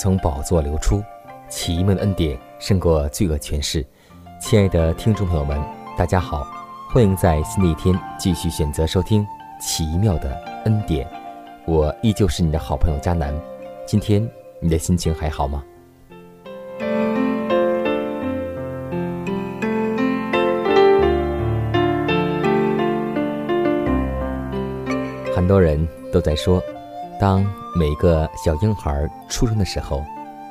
从宝座流出，奇妙的恩典胜过罪恶权势。亲爱的听众朋友们，大家好，欢迎在新的一天继续选择收听《奇妙的恩典》。我依旧是你的好朋友佳南。今天你的心情还好吗？很多人都在说。当每个小婴孩出生的时候，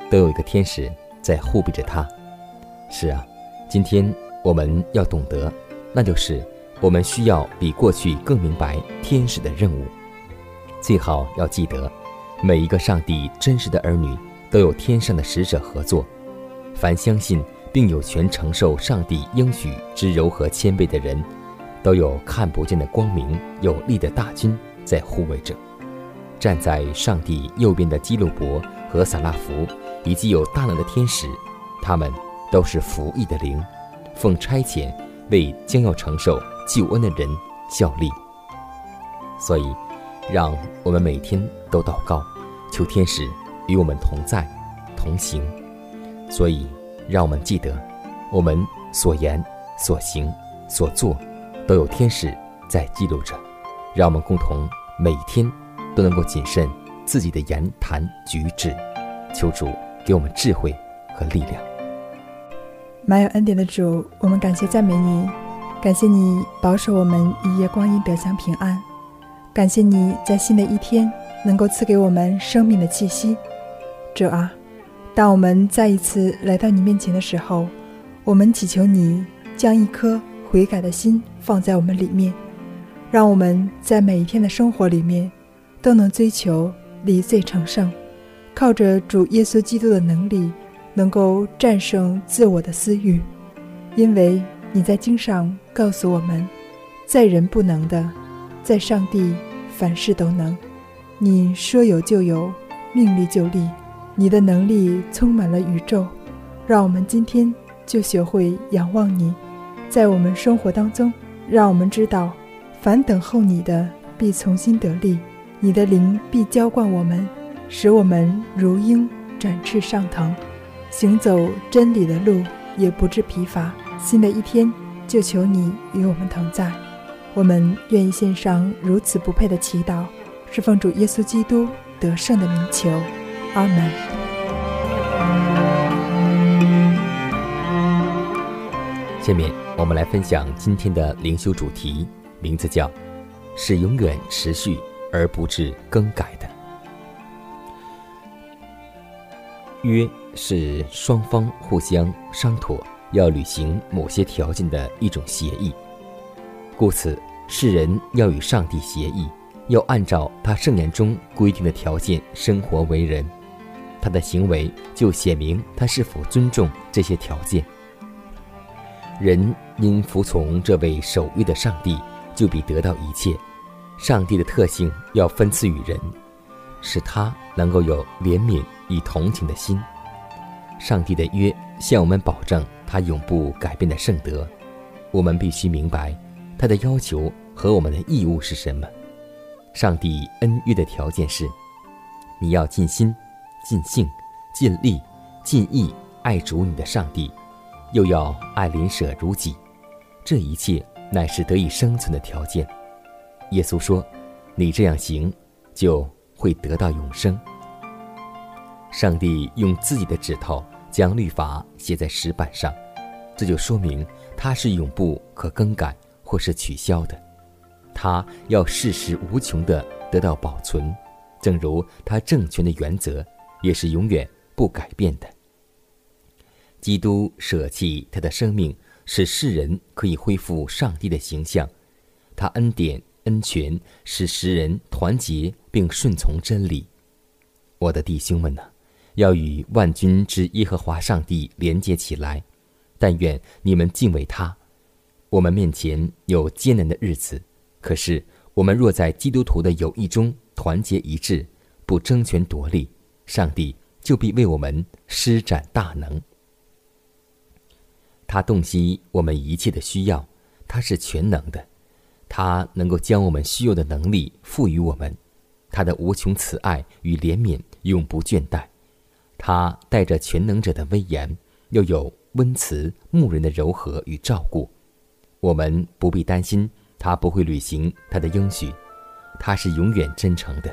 都有一个天使在护庇着他。是啊，今天我们要懂得，那就是我们需要比过去更明白天使的任务。最好要记得，每一个上帝真实的儿女都有天上的使者合作。凡相信并有权承受上帝应许之柔和谦卑的人，都有看不见的光明有力的大军在护卫着。站在上帝右边的基路伯和撒拉弗，以及有大能的天使，他们都是服役的灵，奉差遣为将要承受救恩的人效力。所以，让我们每天都祷告，求天使与我们同在、同行。所以，让我们记得，我们所言、所行、所做，都有天使在记录着。让我们共同每天。都能够谨慎自己的言谈举止，求主给我们智慧和力量。满有恩典的主，我们感谢赞美你，感谢你保守我们一夜光阴，表象平安。感谢你在新的一天能够赐给我们生命的气息。主啊，当我们再一次来到你面前的时候，我们祈求你将一颗悔改的心放在我们里面，让我们在每一天的生活里面。都能追求离罪成圣，靠着主耶稣基督的能力，能够战胜自我的私欲。因为你在经上告诉我们，在人不能的，在上帝凡事都能。你说有就有，命立就立，你的能力充满了宇宙。让我们今天就学会仰望你，在我们生活当中，让我们知道，凡等候你的，必从心得力。你的灵必浇灌我们，使我们如鹰展翅上腾，行走真理的路也不致疲乏。新的一天，就求你与我们同在。我们愿意献上如此不配的祈祷，是奉主耶稣基督得胜的名求。阿门。下面我们来分享今天的灵修主题，名字叫“是永远持续”。而不致更改的约是双方互相商妥要履行某些条件的一种协议，故此世人要与上帝协议，要按照他圣言中规定的条件生活为人，他的行为就显明他是否尊重这些条件。人因服从这位守约的上帝，就必得到一切。上帝的特性要分赐于人，使他能够有怜悯与同情的心。上帝的约向我们保证他永不改变的圣德，我们必须明白他的要求和我们的义务是什么。上帝恩约的条件是：你要尽心、尽性、尽力、尽意爱主你的上帝，又要爱邻舍如己。这一切乃是得以生存的条件。耶稣说：“你这样行，就会得到永生。”上帝用自己的指头将律法写在石板上，这就说明它是永不可更改或是取消的。他要世事无穷的得到保存，正如他政权的原则也是永远不改变的。基督舍弃他的生命，使世人可以恢复上帝的形象；他恩典恩权，使世人团结并顺从真理。我的弟兄们呢，要与万军之耶和华上帝连接起来。但愿你们敬畏他。我们面前有艰难的日子。可是，我们若在基督徒的友谊中团结一致，不争权夺利，上帝就必为我们施展大能。他洞悉我们一切的需要，他是全能的，他能够将我们需要的能力赋予我们。他的无穷慈爱与怜悯永不倦怠，他带着全能者的威严，又有温慈牧人的柔和与照顾。我们不必担心。他不会履行他的应许，他是永远真诚的，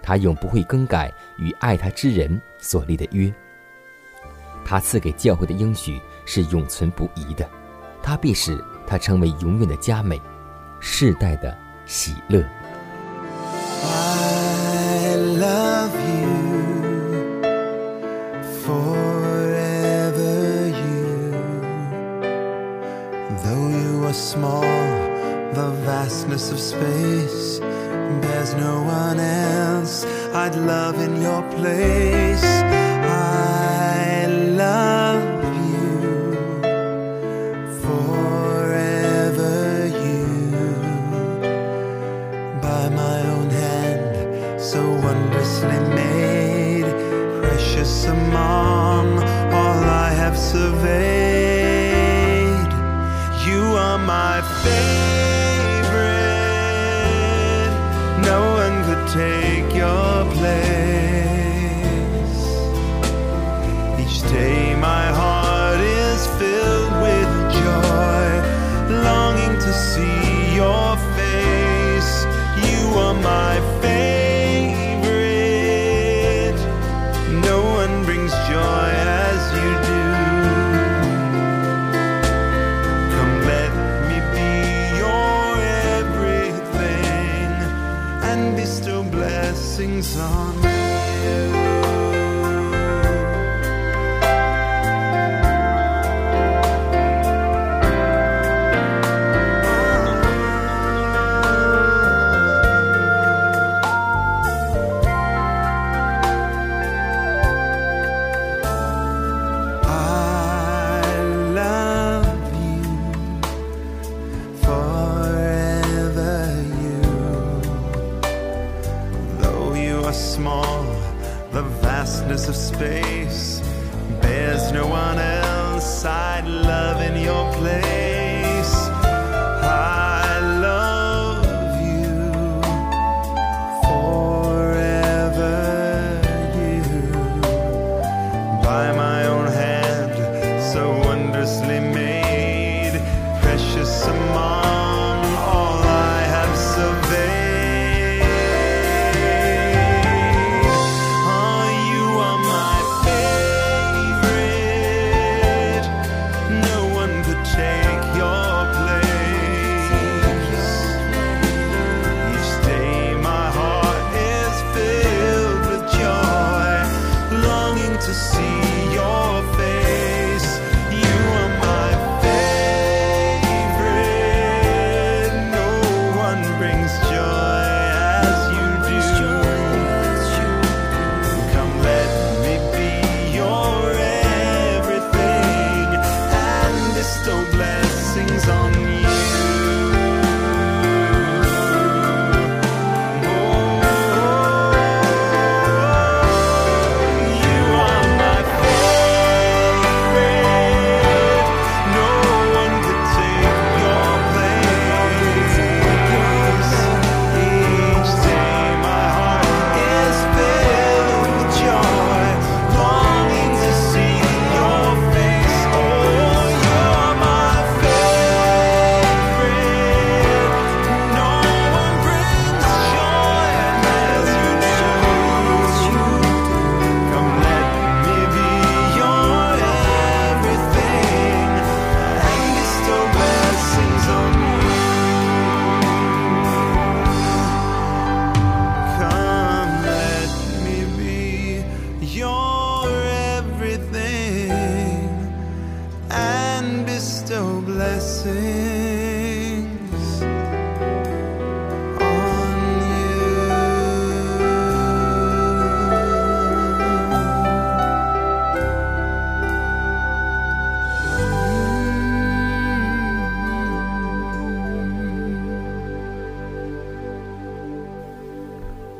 他永不会更改与爱他之人所立的约。他赐给教会的应许是永存不移的，他必使他成为永远的佳美，世代的喜乐。The vastness of space, there's no one else I'd love in your place. tomorrow. Song.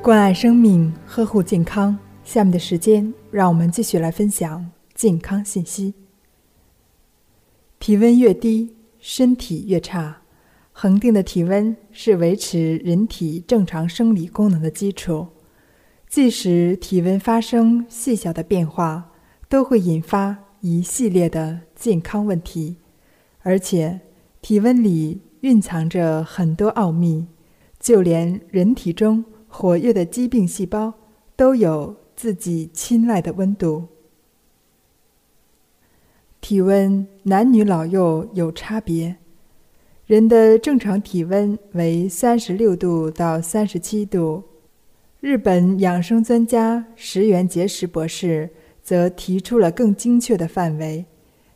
关爱生命，呵护健康。下面的时间，让我们继续来分享健康信息。体温越低，身体越差。恒定的体温是维持人体正常生理功能的基础。即使体温发生细小的变化，都会引发一系列的健康问题。而且，体温里蕴藏着很多奥秘，就连人体中活跃的疾病细胞都有自己青睐的温度。体温男女老幼有差别，人的正常体温为三十六度到三十七度。日本养生专家石原节石博士则提出了更精确的范围，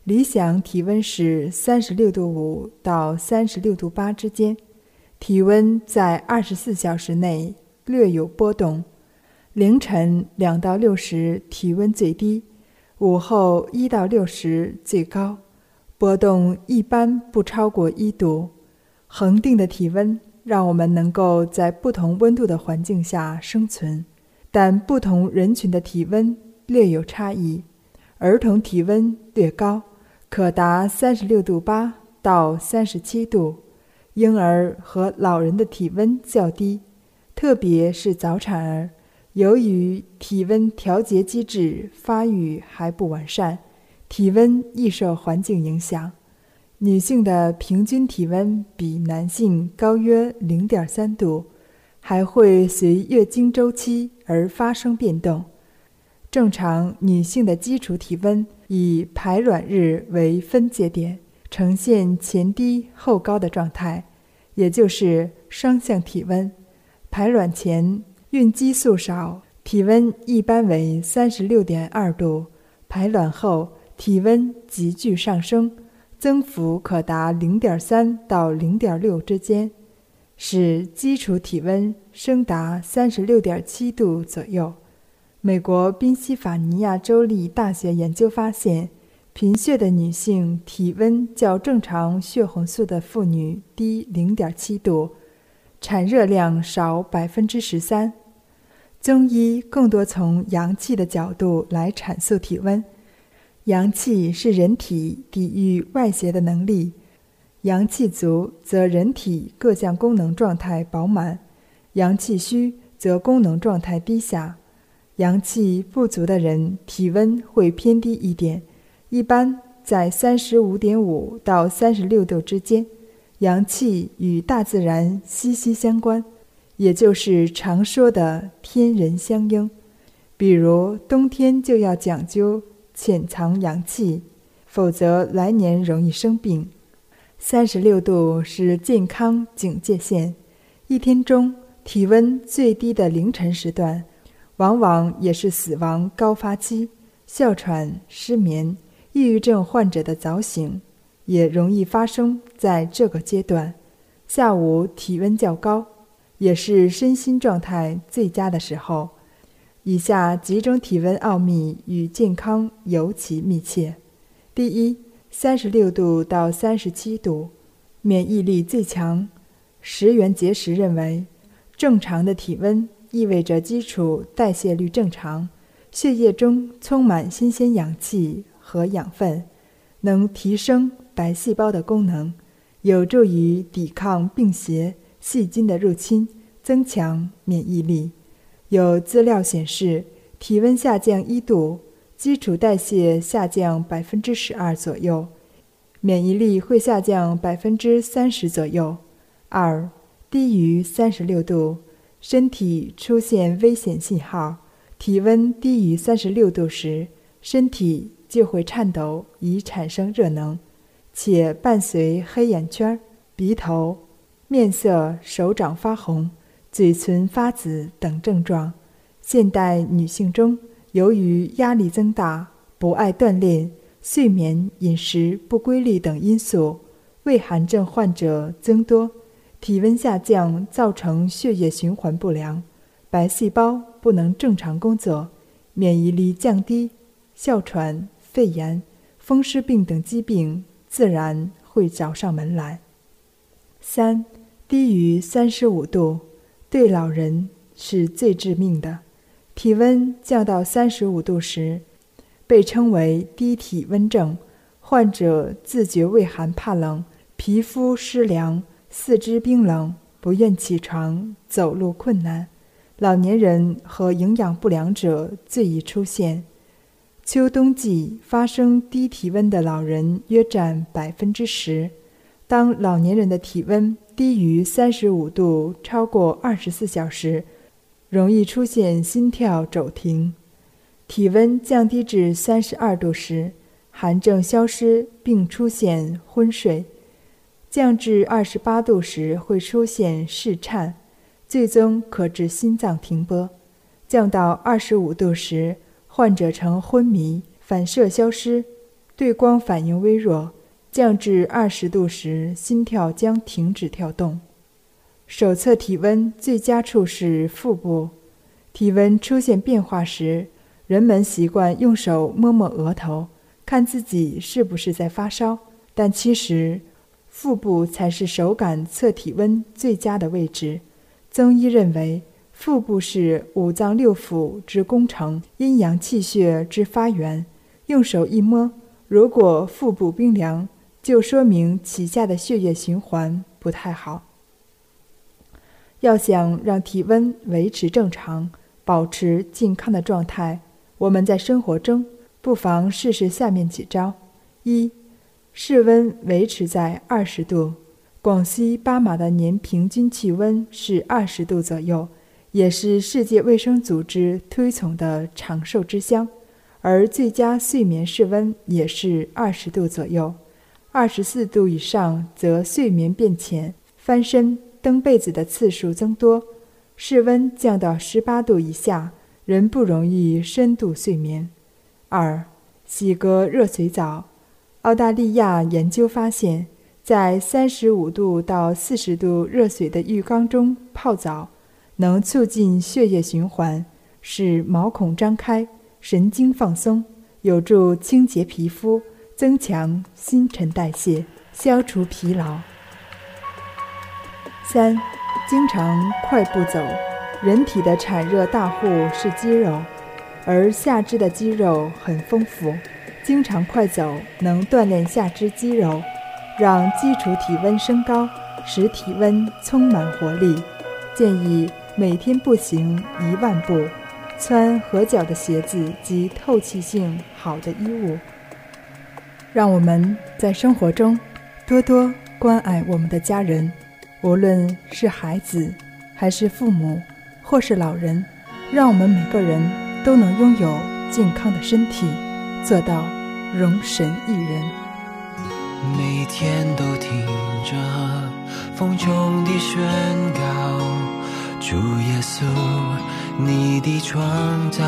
理想体温是三十六度五到三十六度八之间，体温在二十四小时内略有波动，凌晨两到六时体温最低。午后一到六时最高，波动一般不超过一度。恒定的体温让我们能够在不同温度的环境下生存，但不同人群的体温略有差异。儿童体温略高，可达三十六度八到三十七度；婴儿和老人的体温较低，特别是早产儿。由于体温调节机制发育还不完善，体温易受环境影响。女性的平均体温比男性高约零点三度，还会随月经周期而发生变动。正常女性的基础体温以排卵日为分界点，呈现前低后高的状态，也就是双向体温。排卵前。孕激素少，体温一般为三十六点二度；排卵后，体温急剧上升，增幅可达零点三到零点六之间，使基础体温升达三十六点七度左右。美国宾夕法尼亚州立大学研究发现，贫血的女性体温较正常血红素的妇女低零点七度。产热量少百分之十三。中医更多从阳气的角度来阐述体温。阳气是人体抵御外邪的能力，阳气足则人体各项功能状态饱满，阳气虚则功能状态低下。阳气不足的人体温会偏低一点，一般在三十五点五到三十六度之间。阳气与大自然息息相关，也就是常说的天人相应。比如冬天就要讲究潜藏阳气，否则来年容易生病。三十六度是健康警戒线，一天中体温最低的凌晨时段，往往也是死亡高发期。哮喘、失眠、抑郁症患者的早醒。也容易发生在这个阶段，下午体温较高，也是身心状态最佳的时候。以下几种体温奥秘与健康尤其密切：第一，三十六度到三十七度，免疫力最强。石原节石认为，正常的体温意味着基础代谢率正常，血液中充满新鲜氧气和养分，能提升。白细胞的功能有助于抵抗病邪、细菌的入侵，增强免疫力。有资料显示，体温下降一度，基础代谢下降百分之十二左右，免疫力会下降百分之三十左右。二，低于三十六度，身体出现危险信号。体温低于三十六度时，身体就会颤抖，以产生热能。且伴随黑眼圈、鼻头、面色、手掌发红、嘴唇发紫等症状。现代女性中，由于压力增大、不爱锻炼、睡眠、饮食不规律等因素，胃寒症患者增多，体温下降造成血液循环不良，白细胞不能正常工作，免疫力降低，哮喘、肺炎、风湿病等疾病自然会找上门来。三，低于三十五度，对老人是最致命的。体温降到三十五度时，被称为低体温症，患者自觉畏寒怕冷。皮肤湿凉，四肢冰冷，不愿起床，走路困难。老年人和营养不良者最易出现。秋冬季发生低体温的老人约占百分之十。当老年人的体温低于三十五度超过二十四小时，容易出现心跳骤停。体温降低至三十二度时，寒症消失并出现昏睡。降至二十八度时会出现室颤，最终可致心脏停波；降到二十五度时，患者呈昏迷，反射消失，对光反应微弱；降至二十度时，心跳将停止跳动。手测体温最佳处是腹部。体温出现变化时，人们习惯用手摸摸额头，看自己是不是在发烧，但其实。腹部才是手感测体温最佳的位置。曾医认为，腹部是五脏六腑之工程、阴阳气血之发源。用手一摸，如果腹部冰凉，就说明脐下的血液循环不太好。要想让体温维持正常、保持健康的状态，我们在生活中不妨试试下面几招：一。室温维持在二十度，广西巴马的年平均气温是二十度左右，也是世界卫生组织推崇的长寿之乡。而最佳睡眠室温也是二十度左右，二十四度以上则睡眠变浅，翻身蹬被子的次数增多。室温降到十八度以下，人不容易深度睡眠。二，洗个热水澡。澳大利亚研究发现，在三十五度到四十度热水的浴缸中泡澡，能促进血液循环，使毛孔张开、神经放松，有助清洁皮肤、增强新陈代谢、消除疲劳。三、经常快步走。人体的产热大户是肌肉，而下肢的肌肉很丰富。经常快走能锻炼下肢肌肉，让基础体温升高，使体温充满活力。建议每天步行一万步，穿合脚的鞋子及透气性好的衣物。让我们在生活中多多关爱我们的家人，无论是孩子，还是父母，或是老人，让我们每个人都能拥有健康的身体，做到。容神一人，每天都听着风中的宣告，主耶稣，你的创造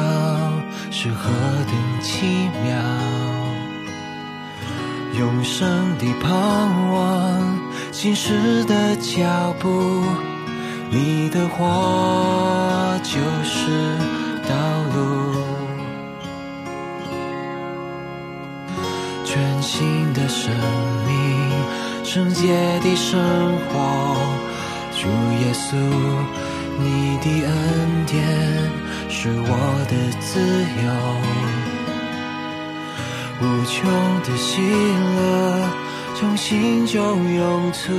是何等奇妙，永生的盼望，新时的脚步，你的话就是道路。全新的生命，圣洁的生活，主耶稣，你的恩典是我的自由，无穷的喜乐从心中涌出，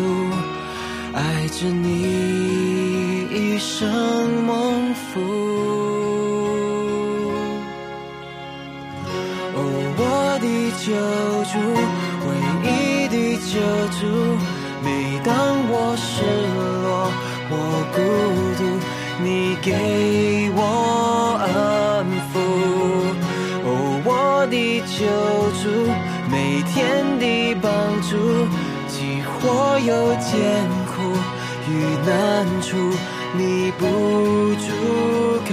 爱着你一生蒙福。哦，我的救主，唯一的救主。每当我失落我孤独，你给我安抚。哦，我的救主，每天的帮助，即或有艰苦与难处，你不住看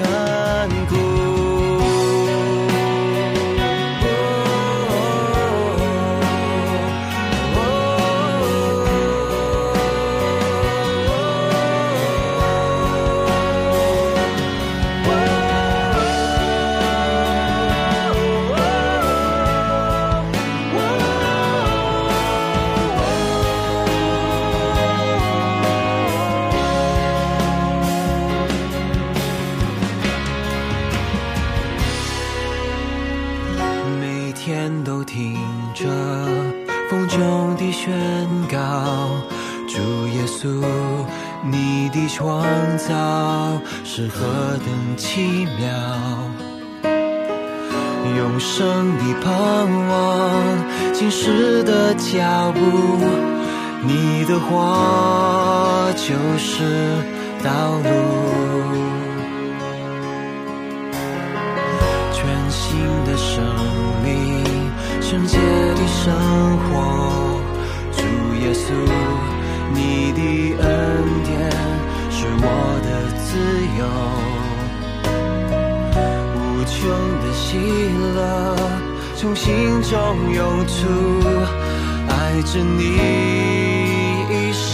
我就是道路。全新的生命，圣洁的生活，主耶稣，你的恩典是我的自由，无穷的喜乐从心中涌出，爱着你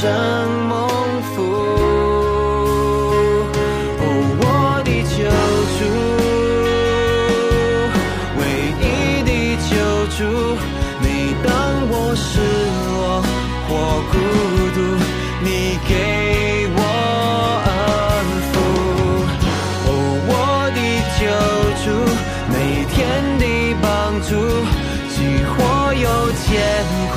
生蒙福。哦，我的救主，唯一的救主，每当我失落或孤独，你给我安抚。哦，我的救主，每天的帮助，即或有艰苦。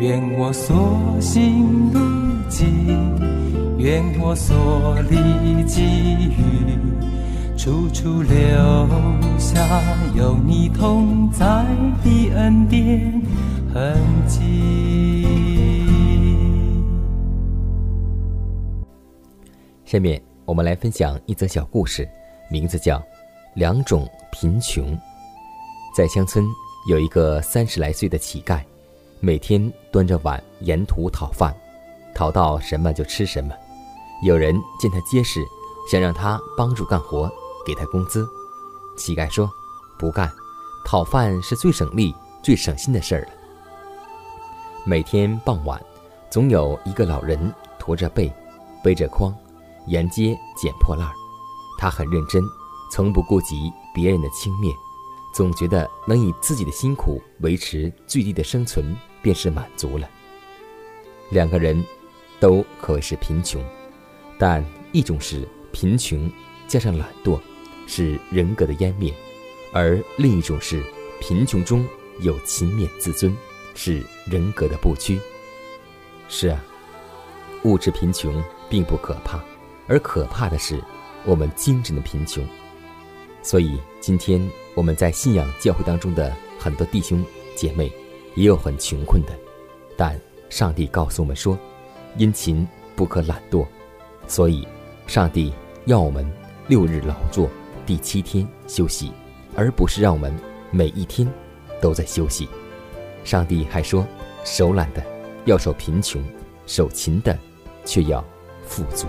愿我所行路径，愿我所历际遇，处处留下有你同在的恩典痕迹。下面我们来分享一则小故事，名字叫《两种贫穷》。在乡村有一个三十来岁的乞丐。每天端着碗沿途讨饭，讨到什么就吃什么。有人见他结实，想让他帮助干活，给他工资。乞丐说：“不干，讨饭是最省力、最省心的事儿了。”每天傍晚，总有一个老人驼着背，背着筐，沿街捡破烂儿。他很认真，从不顾及别人的轻蔑，总觉得能以自己的辛苦维持最低的生存。便是满足了。两个人都可谓是贫穷，但一种是贫穷加上懒惰，是人格的湮灭；而另一种是贫穷中有勤勉自尊，是人格的不屈。是啊，物质贫穷并不可怕，而可怕的是我们精神的贫穷。所以，今天我们在信仰教会当中的很多弟兄姐妹，也有很穷困的，但上帝告诉我们说：“殷勤不可懒惰。”所以，上帝要我们六日劳作，第七天休息，而不是让我们每一天都在休息。上帝还说：“手懒的要受贫穷，手勤的却要富足。”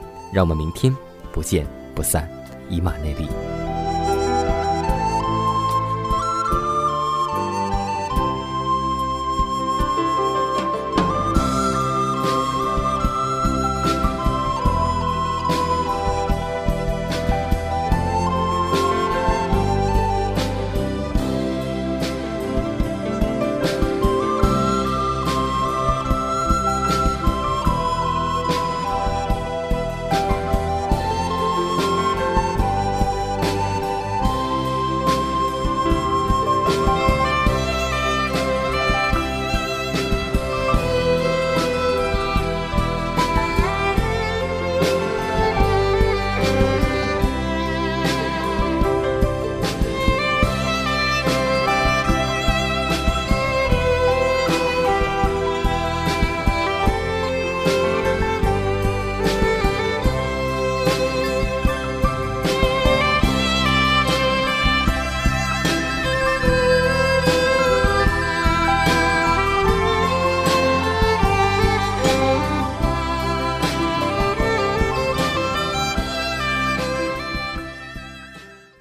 让我们明天不见不散，以马内利。